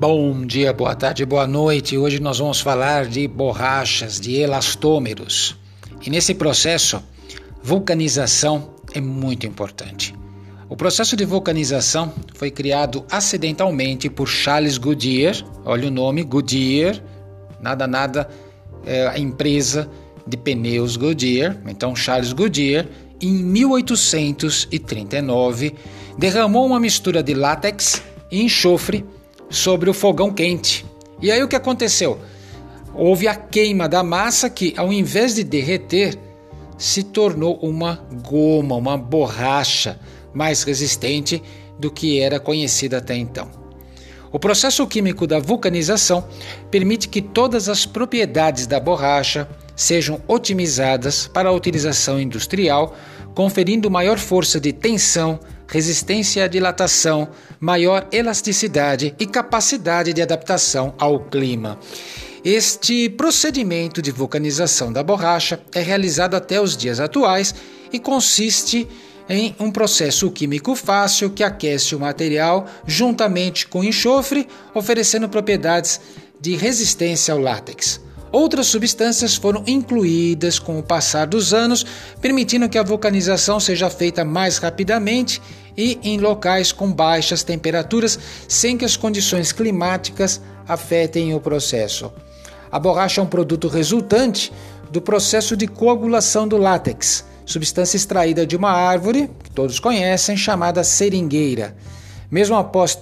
Bom dia, boa tarde, boa noite. Hoje nós vamos falar de borrachas, de elastômeros. E nesse processo, vulcanização é muito importante. O processo de vulcanização foi criado acidentalmente por Charles Goodyear, olha o nome, Goodyear, nada nada, é a empresa de pneus Goodyear, então Charles Goodyear, em 1839, derramou uma mistura de látex e enxofre sobre o fogão quente. E aí o que aconteceu? Houve a queima da massa que, ao invés de derreter, se tornou uma goma, uma borracha mais resistente do que era conhecida até então. O processo químico da vulcanização permite que todas as propriedades da borracha sejam otimizadas para a utilização industrial, conferindo maior força de tensão, resistência à dilatação, maior elasticidade e capacidade de adaptação ao clima. Este procedimento de vulcanização da borracha é realizado até os dias atuais e consiste em um processo químico fácil que aquece o material juntamente com enxofre, oferecendo propriedades de resistência ao látex. Outras substâncias foram incluídas com o passar dos anos, permitindo que a vulcanização seja feita mais rapidamente e em locais com baixas temperaturas, sem que as condições climáticas afetem o processo. A borracha é um produto resultante do processo de coagulação do látex, substância extraída de uma árvore, que todos conhecem, chamada seringueira. Mesmo após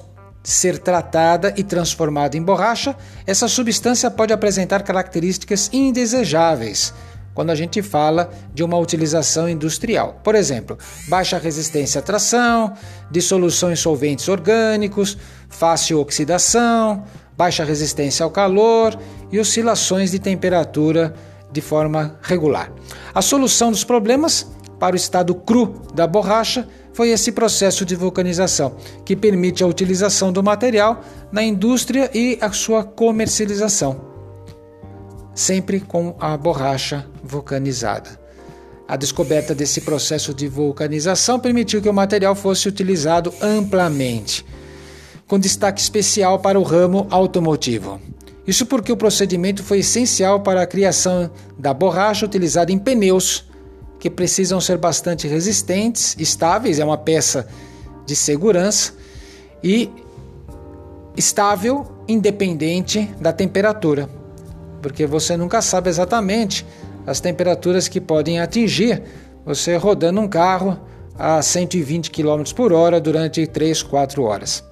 ser tratada e transformada em borracha, essa substância pode apresentar características indesejáveis quando a gente fala de uma utilização industrial. Por exemplo, baixa resistência à tração, dissolução em solventes orgânicos, fácil oxidação, baixa resistência ao calor e oscilações de temperatura de forma regular. A solução dos problemas para o estado cru da borracha foi esse processo de vulcanização, que permite a utilização do material na indústria e a sua comercialização, sempre com a borracha vulcanizada. A descoberta desse processo de vulcanização permitiu que o material fosse utilizado amplamente, com destaque especial para o ramo automotivo. Isso porque o procedimento foi essencial para a criação da borracha utilizada em pneus que precisam ser bastante resistentes, estáveis, é uma peça de segurança e estável, independente da temperatura, porque você nunca sabe exatamente as temperaturas que podem atingir você rodando um carro a 120 km por hora durante 3, 4 horas.